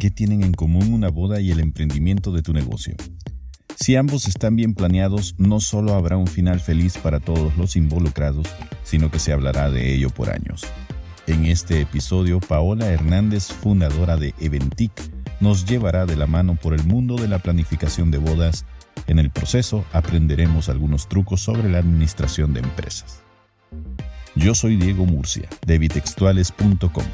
qué tienen en común una boda y el emprendimiento de tu negocio. Si ambos están bien planeados, no solo habrá un final feliz para todos los involucrados, sino que se hablará de ello por años. En este episodio, Paola Hernández, fundadora de Eventic, nos llevará de la mano por el mundo de la planificación de bodas. En el proceso aprenderemos algunos trucos sobre la administración de empresas. Yo soy Diego Murcia, de bitextuales.com,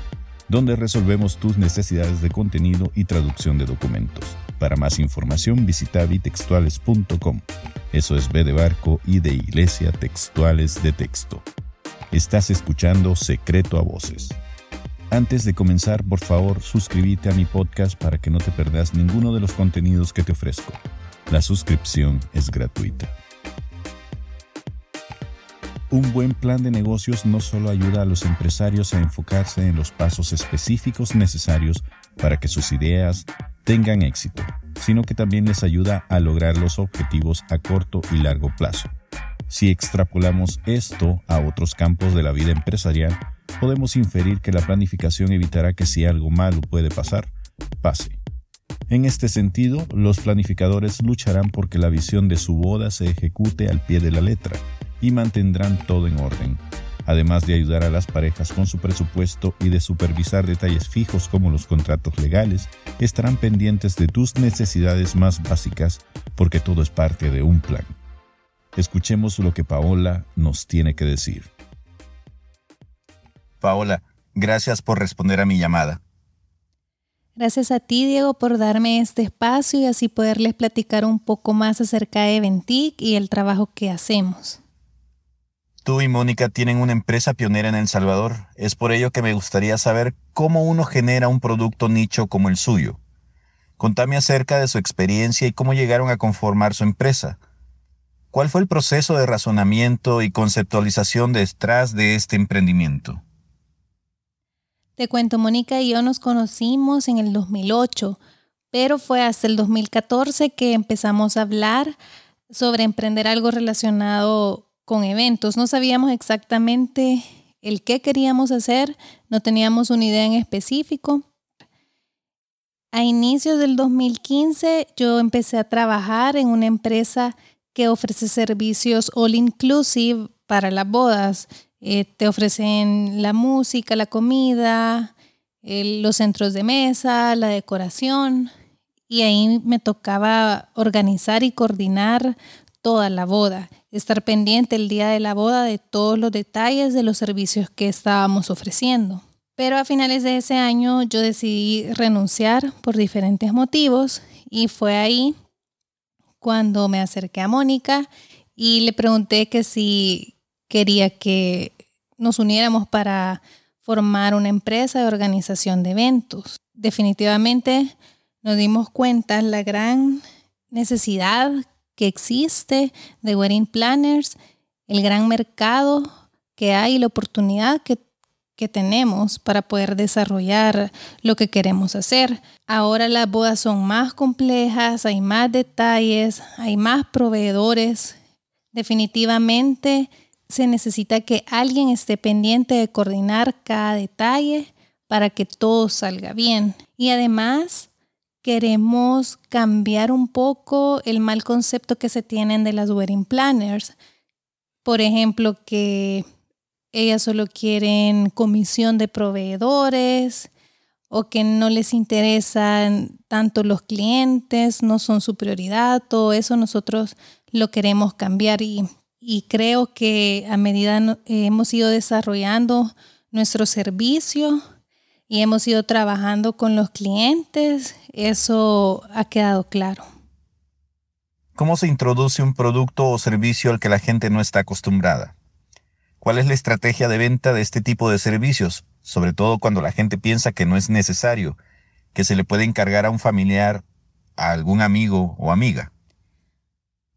donde resolvemos tus necesidades de contenido y traducción de documentos. Para más información visita bitextuales.com. Eso es B de barco y de iglesia textuales de texto. Estás escuchando Secreto a Voces. Antes de comenzar, por favor, suscríbete a mi podcast para que no te perdas ninguno de los contenidos que te ofrezco. La suscripción es gratuita. Un buen plan de negocios no solo ayuda a los empresarios a enfocarse en los pasos específicos necesarios para que sus ideas tengan éxito, sino que también les ayuda a lograr los objetivos a corto y largo plazo. Si extrapolamos esto a otros campos de la vida empresarial, podemos inferir que la planificación evitará que si algo malo puede pasar, pase. En este sentido, los planificadores lucharán porque la visión de su boda se ejecute al pie de la letra y mantendrán todo en orden, además de ayudar a las parejas con su presupuesto y de supervisar detalles fijos como los contratos legales, estarán pendientes de tus necesidades más básicas porque todo es parte de un plan. Escuchemos lo que Paola nos tiene que decir. Paola, gracias por responder a mi llamada. Gracias a ti, Diego, por darme este espacio y así poderles platicar un poco más acerca de Ventic y el trabajo que hacemos. Tú y Mónica tienen una empresa pionera en El Salvador. Es por ello que me gustaría saber cómo uno genera un producto nicho como el suyo. Contame acerca de su experiencia y cómo llegaron a conformar su empresa. ¿Cuál fue el proceso de razonamiento y conceptualización detrás de este emprendimiento? Te cuento, Mónica y yo nos conocimos en el 2008, pero fue hasta el 2014 que empezamos a hablar sobre emprender algo relacionado con eventos. No sabíamos exactamente el qué queríamos hacer, no teníamos una idea en específico. A inicios del 2015 yo empecé a trabajar en una empresa que ofrece servicios all inclusive para las bodas. Eh, te ofrecen la música, la comida, los centros de mesa, la decoración. Y ahí me tocaba organizar y coordinar toda la boda estar pendiente el día de la boda de todos los detalles de los servicios que estábamos ofreciendo. Pero a finales de ese año yo decidí renunciar por diferentes motivos y fue ahí cuando me acerqué a Mónica y le pregunté que si quería que nos uniéramos para formar una empresa de organización de eventos. Definitivamente nos dimos cuenta la gran necesidad que existe de wedding planners, el gran mercado que hay, la oportunidad que, que tenemos para poder desarrollar lo que queremos hacer. Ahora las bodas son más complejas, hay más detalles, hay más proveedores. Definitivamente se necesita que alguien esté pendiente de coordinar cada detalle para que todo salga bien. Y además, queremos cambiar un poco el mal concepto que se tienen de las wedding planners. Por ejemplo, que ellas solo quieren comisión de proveedores o que no les interesan tanto los clientes, no son su prioridad, todo eso nosotros lo queremos cambiar y, y creo que a medida hemos ido desarrollando nuestro servicio, y hemos ido trabajando con los clientes, eso ha quedado claro. ¿Cómo se introduce un producto o servicio al que la gente no está acostumbrada? ¿Cuál es la estrategia de venta de este tipo de servicios? Sobre todo cuando la gente piensa que no es necesario, que se le puede encargar a un familiar, a algún amigo o amiga.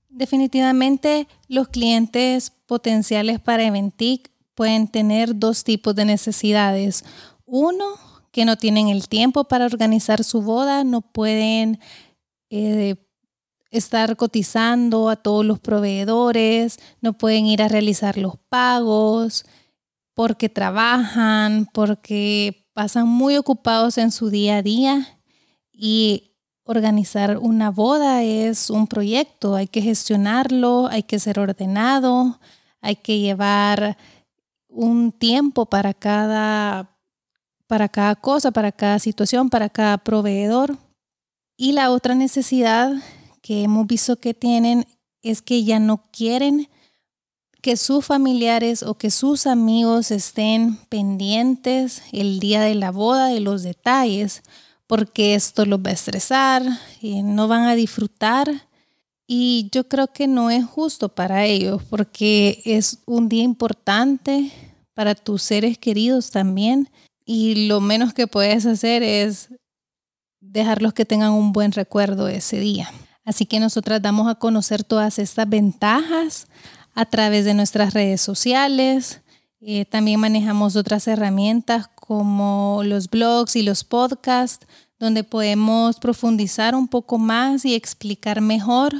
Definitivamente los clientes potenciales para Eventic pueden tener dos tipos de necesidades. Uno, que no tienen el tiempo para organizar su boda, no pueden eh, estar cotizando a todos los proveedores, no pueden ir a realizar los pagos porque trabajan, porque pasan muy ocupados en su día a día. Y organizar una boda es un proyecto, hay que gestionarlo, hay que ser ordenado, hay que llevar un tiempo para cada, para cada cosa, para cada situación, para cada proveedor. Y la otra necesidad que hemos visto que tienen es que ya no quieren que sus familiares o que sus amigos estén pendientes el día de la boda de los detalles, porque esto los va a estresar y no van a disfrutar. Y yo creo que no es justo para ellos, porque es un día importante para tus seres queridos también. Y lo menos que puedes hacer es dejarlos que tengan un buen recuerdo ese día. Así que nosotras damos a conocer todas estas ventajas a través de nuestras redes sociales. Eh, también manejamos otras herramientas como los blogs y los podcasts, donde podemos profundizar un poco más y explicar mejor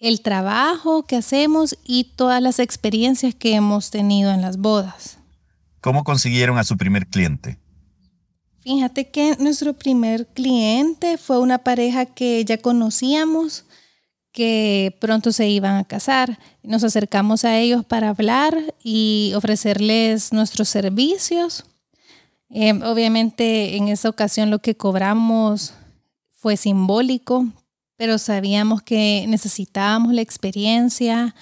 el trabajo que hacemos y todas las experiencias que hemos tenido en las bodas. ¿Cómo consiguieron a su primer cliente? Fíjate que nuestro primer cliente fue una pareja que ya conocíamos que pronto se iban a casar. Nos acercamos a ellos para hablar y ofrecerles nuestros servicios. Em, obviamente en esa ocasión lo que cobramos fue simbólico, pero sabíamos que necesitábamos la experiencia,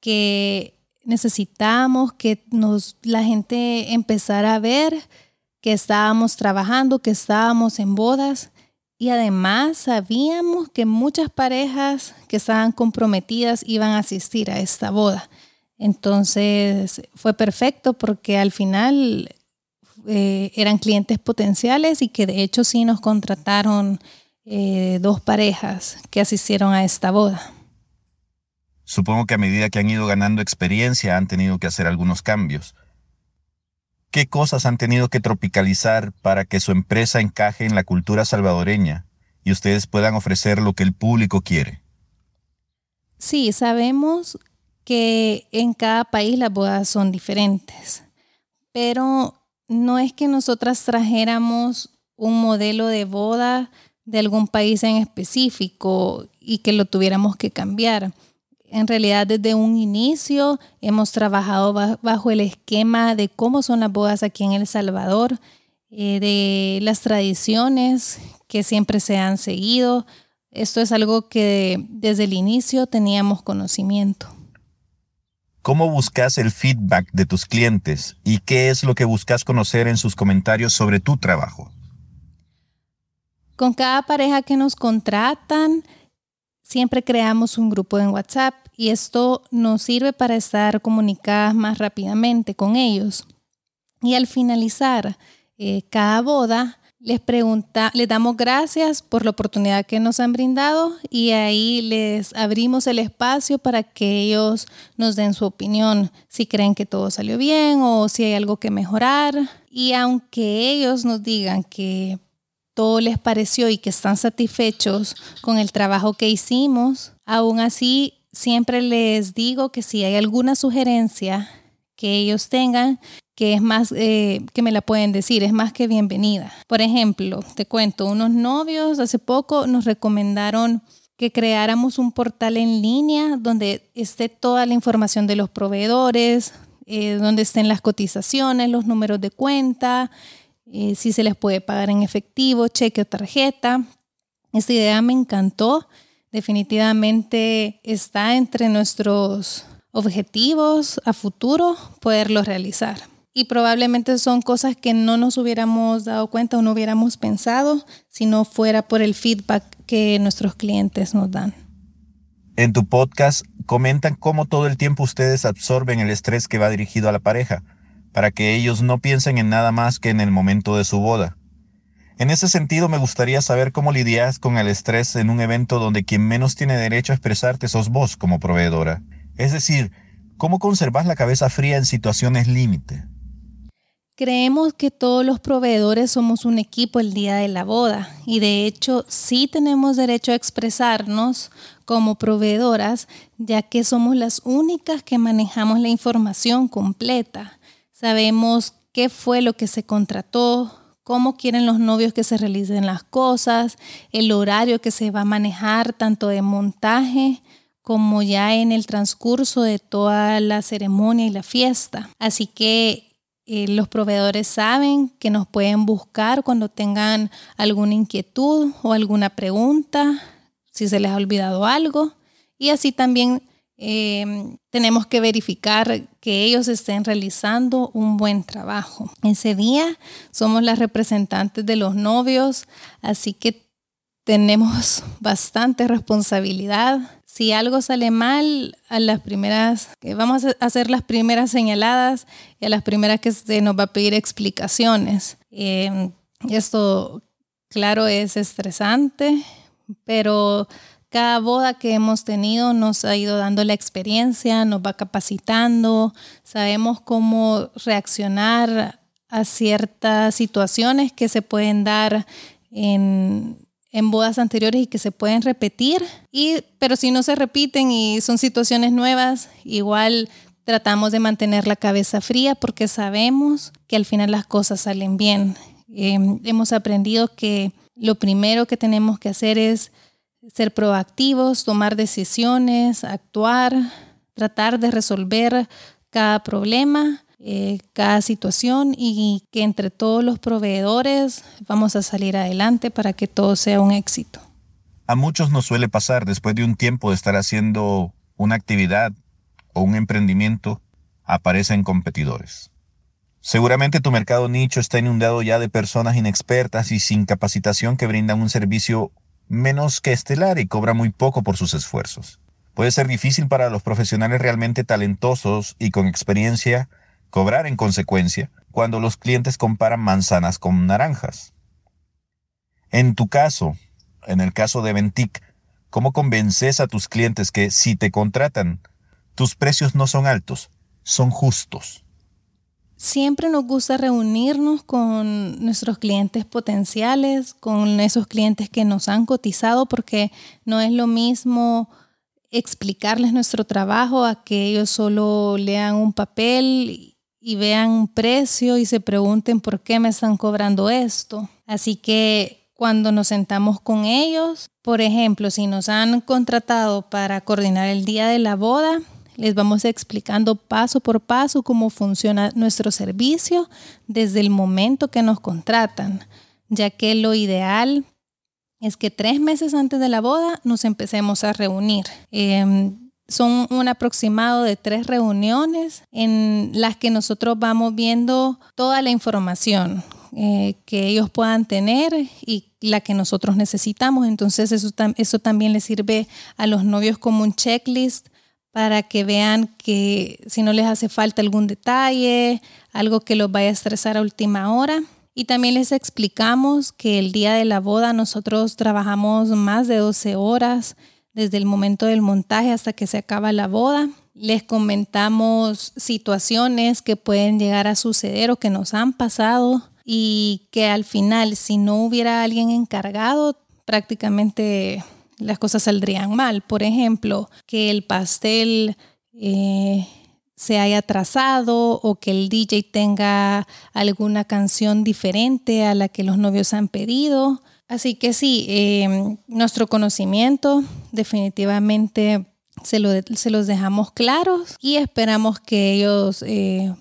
que necesitábamos que nos, la gente empezara a ver que estábamos trabajando, que estábamos en bodas y además sabíamos que muchas parejas que estaban comprometidas iban a asistir a esta boda. Entonces fue perfecto porque al final eh, eran clientes potenciales y que de hecho sí nos contrataron eh, dos parejas que asistieron a esta boda. Supongo que a medida que han ido ganando experiencia han tenido que hacer algunos cambios. ¿Qué cosas han tenido que tropicalizar para que su empresa encaje en la cultura salvadoreña y ustedes puedan ofrecer lo que el público quiere? Sí, sabemos que en cada país las bodas son diferentes, pero no es que nosotras trajéramos un modelo de boda de algún país en específico y que lo tuviéramos que cambiar en realidad desde un inicio hemos trabajado bajo el esquema de cómo son las bodas aquí en El Salvador, eh, de las tradiciones que siempre se han seguido. Esto es algo que desde el inicio teníamos conocimiento. ¿Cómo buscas el feedback de tus clientes y qué es lo que buscas conocer en sus comentarios sobre tu trabajo? Con cada pareja que nos contratan, siempre creamos un grupo en WhatsApp y esto nos sirve para estar comunicadas más rápidamente con ellos. Y al finalizar eh, cada boda, les pregunta, les damos gracias por la oportunidad que nos han brindado y ahí les abrimos el espacio para que ellos nos den su opinión, si creen que todo salió bien o si hay algo que mejorar. Y aunque ellos nos digan que todo les pareció y que están satisfechos con el trabajo que hicimos, aún así siempre les digo que si hay alguna sugerencia que ellos tengan, que es más, eh, que me la pueden decir, es más que bienvenida. Por ejemplo, te cuento, unos novios hace poco nos recomendaron que creáramos un portal en línea donde esté toda la información de los proveedores, eh, donde estén las cotizaciones, los números de cuenta, eh, si se les puede pagar en efectivo, cheque o tarjeta. Esta idea me encantó definitivamente está entre nuestros objetivos a futuro poderlos realizar. Y probablemente son cosas que no nos hubiéramos dado cuenta o no hubiéramos pensado si no fuera por el feedback que nuestros clientes nos dan. En tu podcast comentan cómo todo el tiempo ustedes absorben el estrés que va dirigido a la pareja, para que ellos no piensen en nada más que en el momento de su boda. En ese sentido, me gustaría saber cómo lidias con el estrés en un evento donde quien menos tiene derecho a expresarte sos vos como proveedora. Es decir, ¿cómo conservas la cabeza fría en situaciones límite? Creemos que todos los proveedores somos un equipo el día de la boda y de hecho sí tenemos derecho a expresarnos como proveedoras ya que somos las únicas que manejamos la información completa. Sabemos qué fue lo que se contrató, cómo quieren los novios que se realicen las cosas, el horario que se va a manejar tanto de montaje como ya en el transcurso de toda la ceremonia y la fiesta. Así que eh, los proveedores saben que nos pueden buscar cuando tengan alguna inquietud o alguna pregunta, si se les ha olvidado algo. Y así también eh, tenemos que verificar que ellos estén realizando un buen trabajo. Ese día somos las representantes de los novios, así que tenemos bastante responsabilidad. Si algo sale mal, a las primeras, vamos a hacer las primeras señaladas y a las primeras que se nos va a pedir explicaciones. Eh, esto, claro, es estresante, pero cada boda que hemos tenido nos ha ido dando la experiencia, nos va capacitando, sabemos cómo reaccionar a ciertas situaciones que se pueden dar en, bodas anteriores y que se pueden repetir. Y, pero si no se repiten y son situaciones nuevas, igual tratamos de mantener la cabeza fría porque sabemos que al final las cosas salen bien. Em, hemos aprendido que lo primero que tenemos que hacer es ser proactivos, tomar decisiones, actuar, tratar de resolver cada problema, eh, cada situación y que entre todos los proveedores vamos a salir adelante para que todo sea un éxito. A muchos nos suele pasar después de un tiempo de estar haciendo una actividad o un emprendimiento, aparecen competidores. Seguramente tu mercado nicho está inundado ya de personas inexpertas y sin capacitación que brindan un servicio menos que estelar y cobra muy poco por sus esfuerzos. Puede ser difícil para los profesionales realmente talentosos y con experiencia cobrar en consecuencia cuando los clientes comparan manzanas con naranjas. En tu caso, en el caso de Ventic, ¿cómo convences a tus clientes que si te contratan, tus precios no son altos, son justos? Siempre nos gusta reunirnos con nuestros clientes potenciales, con esos clientes que nos han cotizado, porque no es lo mismo explicarles nuestro trabajo a que ellos solo lean un papel y vean un precio y se pregunten por qué me están cobrando esto. Así que cuando nos sentamos con ellos, por ejemplo, si nos han contratado para coordinar el día de la boda, les vamos explicando paso por paso cómo funciona nuestro servicio desde el momento que nos contratan, ya que lo ideal es que tres meses antes de la boda nos empecemos a reunir. Em, son un aproximado de tres reuniones en las que nosotros vamos viendo toda la información eh, que ellos puedan tener y la que nosotros necesitamos. Entonces eso, eso también les sirve a los novios como un checklist para que vean que si no les hace falta algún detalle, algo que los vaya a estresar a última hora. Y también les explicamos que el día de la boda nosotros trabajamos más de 12 horas desde el momento del montaje hasta que se acaba la boda. Les comentamos situaciones que pueden llegar a suceder o que nos han pasado y que al final si no hubiera alguien encargado prácticamente las cosas saldrían mal. Por ejemplo, que el pastel eh, se haya atrasado o que el DJ tenga alguna canción diferente a la que los novios han pedido. Así que sí, eh, nuestro conocimiento definitivamente se, los dejamos claros y esperamos que ellos eh,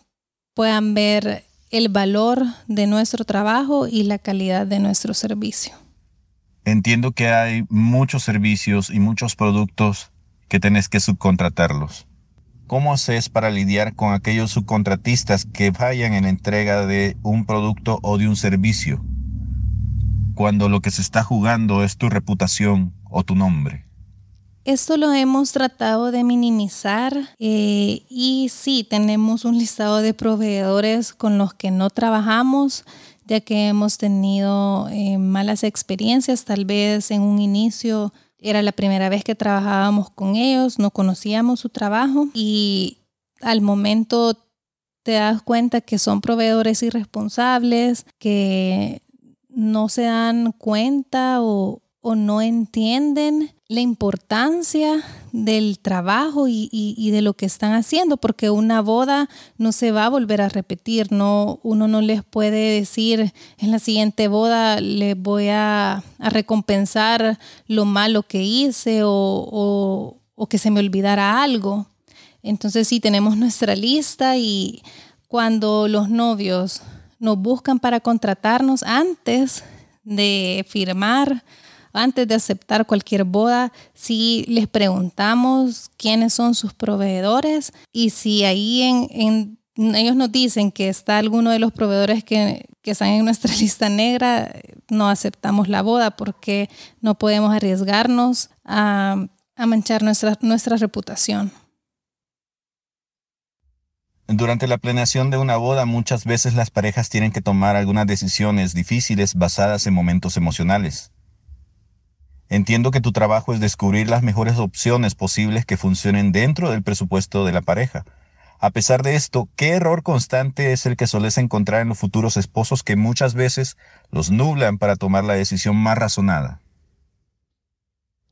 puedan ver el valor de nuestro trabajo y la calidad de nuestro servicio. Entiendo que hay muchos servicios y muchos productos que tenés que subcontratarlos. ¿Cómo haces para lidiar con aquellos subcontratistas que fallan en entrega de un producto o de un servicio? Cuando lo que se está jugando es tu reputación o tu nombre. Esto lo hemos tratado de minimizar eh, y sí, tenemos un listado de proveedores con los que no trabajamos ya que hemos tenido eh, malas experiencias, tal vez en un inicio era la primera vez que trabajábamos con ellos, no conocíamos su trabajo y al momento te das cuenta que son proveedores irresponsables, que no se dan cuenta o, o no entienden la importancia del trabajo y, de lo que están haciendo, porque una boda no se va a volver a repetir, no, uno no les puede decir en la siguiente boda les voy a, recompensar lo malo que hice o, o que se me olvidara algo. Entonces sí tenemos nuestra lista y cuando los novios nos buscan para contratarnos antes de firmar, antes de aceptar cualquier boda, si les preguntamos quiénes son sus proveedores y si ahí ellos nos dicen que está alguno de los proveedores que, están en nuestra lista negra, no aceptamos la boda porque no podemos arriesgarnos a, manchar nuestra, nuestra reputación. Durante la planeación de una boda muchas veces las parejas tienen que tomar algunas decisiones difíciles basadas en momentos emocionales. Entiendo que tu trabajo es descubrir las mejores opciones posibles que funcionen dentro del presupuesto de la pareja. A pesar de esto, ¿qué error constante es el que soles encontrar en los futuros esposos que muchas veces los nublan para tomar la decisión más razonada?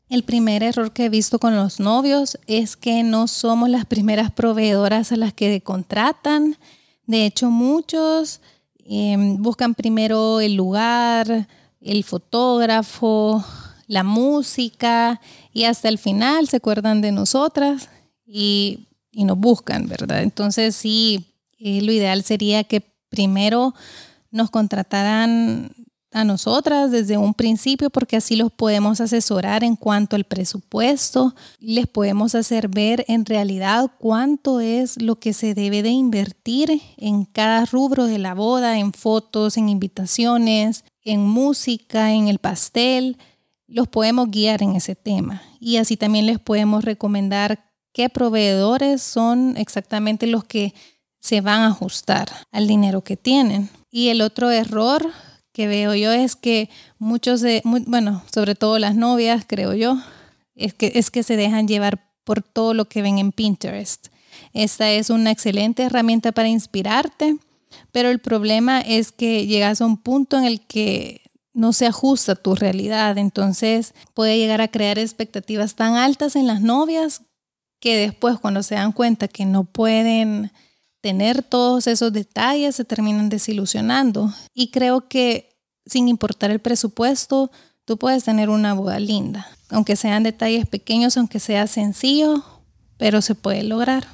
El primer error que he visto con los novios es que no somos las primeras proveedoras a las que contratan. De hecho, muchos em, buscan primero el lugar, el fotógrafo, la música y hasta el final se acuerdan de nosotras y, nos buscan, ¿verdad? Entonces sí, eh, lo ideal sería que primero nos contrataran a nosotras desde un principio porque así los podemos asesorar en cuanto al presupuesto, les podemos hacer ver en realidad cuánto es lo que se debe de invertir en cada rubro de la boda, en fotos, en invitaciones, en música, en el pastel. Los podemos guiar en ese tema y así también les podemos recomendar qué proveedores son exactamente los que se van a ajustar al dinero que tienen. Y el otro error que veo yo es que muchos de, bueno, sobre todo las novias, creo yo, es que, es que se dejan llevar por todo lo que ven en Pinterest. Esta es una excelente herramienta para inspirarte, pero el problema es que llegas a un punto en el que no se ajusta a tu realidad, entonces puede llegar a crear expectativas tan altas en las novias que después cuando se dan cuenta que no pueden tener todos esos detalles, se terminan desilusionando. Y creo que sin importar el presupuesto, tú puedes tener una boda linda, aunque sean detalles pequeños, aunque sea sencillo, pero se puede lograr.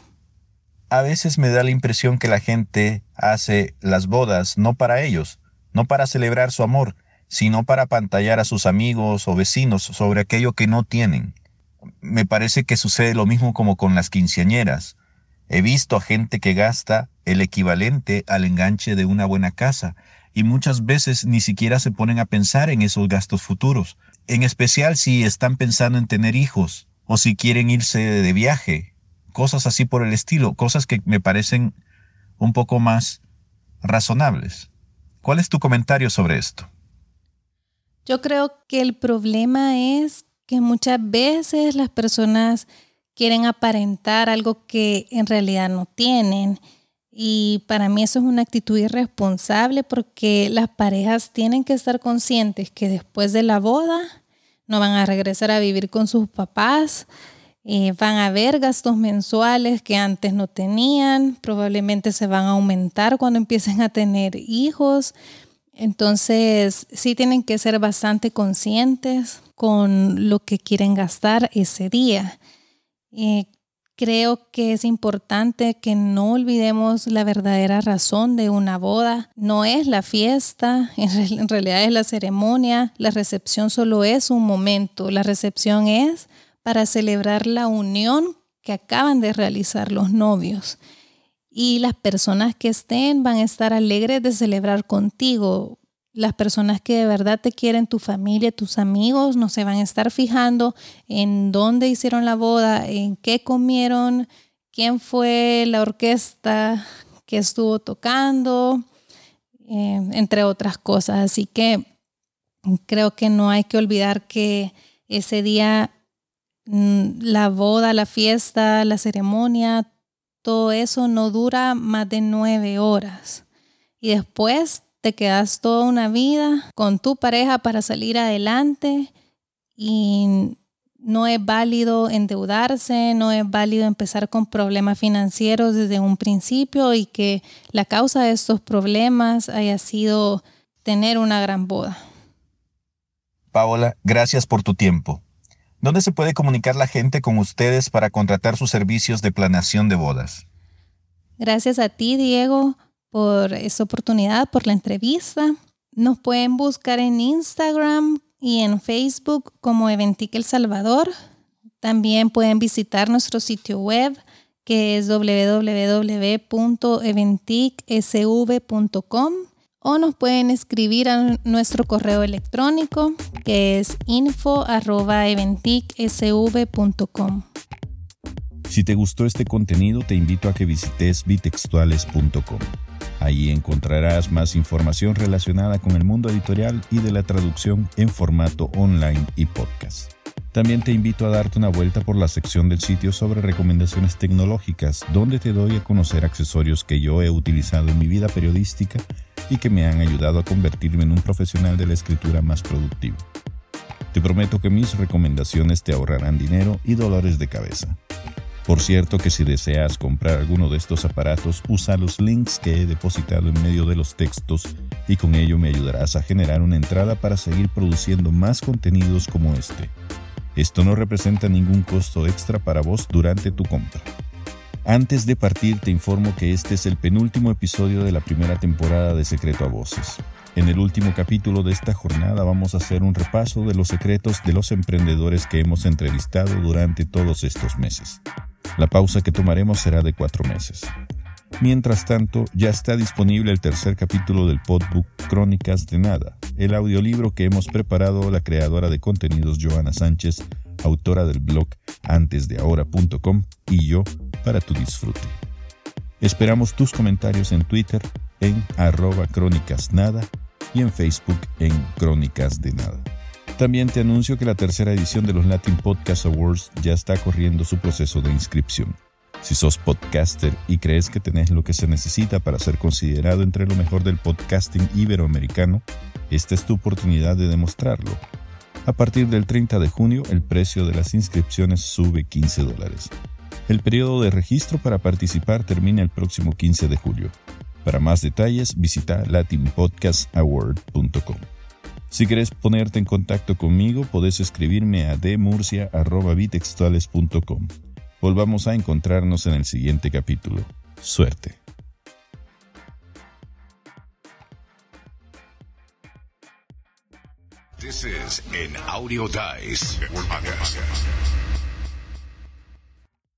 A veces me da la impresión que la gente hace las bodas no para ellos, no para celebrar su amor, sino para pantallar a sus amigos o vecinos sobre aquello que no tienen. Me parece que sucede lo mismo como con las quinceañeras. He visto a gente que gasta el equivalente al enganche de una buena casa y muchas veces ni siquiera se ponen a pensar en esos gastos futuros, en especial si están pensando en tener hijos o si quieren irse de viaje, cosas así por el estilo, cosas que me parecen un poco más razonables. ¿Cuál es tu comentario sobre esto? Yo creo que el problema es que muchas veces las personas quieren aparentar algo que en realidad no tienen. Y para mí eso es una actitud irresponsable porque las parejas tienen que estar conscientes que después de la boda no van a regresar a vivir con sus papás, eh, van a haber gastos mensuales que antes no tenían, probablemente se van a aumentar cuando empiecen a tener hijos. Entonces sí tienen que ser bastante conscientes con lo que quieren gastar ese día. Eh, creo que es importante que no olvidemos la verdadera razón de una boda. No es la fiesta, en realidad es la ceremonia. La recepción solo es un momento. La recepción es para celebrar la unión que acaban de realizar los novios. Y las personas que estén van a estar alegres de celebrar contigo las personas que de verdad te quieren, tu familia, tus amigos, no se van a estar fijando en dónde hicieron la boda, en qué comieron, quién fue la orquesta que estuvo tocando, eh, entre otras cosas. Así que creo que no hay que olvidar que ese día mm, la boda, la fiesta, la ceremonia, todo eso no dura más de nueve horas. Y después te quedas toda una vida con tu pareja para salir adelante y no es válido endeudarse, no es válido empezar con problemas financieros desde un principio y que la causa de estos problemas haya sido tener una gran boda. Paola, gracias por tu tiempo. ¿Dónde se puede comunicar la gente con ustedes para contratar sus servicios de planeación de bodas? Gracias a ti, Diego, por esta oportunidad, por la entrevista. Nos pueden buscar en Instagram y en Facebook como Eventic El Salvador. También pueden visitar nuestro sitio web que es www.eventicsv.com o nos pueden escribir a nuestro correo electrónico que es info.eventicsv.com. Si te gustó este contenido, te invito a que visites bitextuales.com. Ahí encontrarás más información relacionada con el mundo editorial y de la traducción en formato online y podcast. También te invito a darte una vuelta por la sección del sitio sobre recomendaciones tecnológicas, donde te doy a conocer accesorios que yo he utilizado en mi vida periodística y que me han ayudado a convertirme en un profesional de la escritura más productivo. Te prometo que mis recomendaciones te ahorrarán dinero y dolores de cabeza. Por cierto que si deseas comprar alguno de estos aparatos, usa los links que he depositado en medio de los textos y con ello me ayudarás a generar una entrada para seguir produciendo más contenidos como este. Esto no representa ningún costo extra para vos durante tu compra. Antes de partir te informo que este es el penúltimo episodio de la primera temporada de Secreto a Voces. En el último capítulo de esta jornada vamos a hacer un repaso de los secretos de los emprendedores que hemos entrevistado durante todos estos meses. La pausa que tomaremos será de cuatro meses. Mientras tanto, ya está disponible el tercer capítulo del podbook Crónicas de Nada, el audiolibro que hemos preparado la creadora de contenidos Joana Sánchez, autora del blog antesdeahora.com y yo para tu disfrute. Esperamos tus comentarios en Twitter en arroba crónicas nada y en Facebook en Crónicas de Nada. También te anuncio que la tercera edición de los Latin Podcast Awards ya está corriendo su proceso de inscripción. Si sos podcaster y crees que tenés lo que se necesita para ser considerado entre lo mejor del podcasting iberoamericano, esta es tu oportunidad de demostrarlo. A partir del 30 de junio, el precio de las inscripciones sube 15 dólares. El periodo de registro para participar termina el próximo 15 de julio. Para más detalles, visita latinpodcastaward.com. Si quieres ponerte en contacto conmigo, podés escribirme a dmurcia.bitextuales.com. Volvamos a encontrarnos en el siguiente capítulo. Suerte. This is audio dice.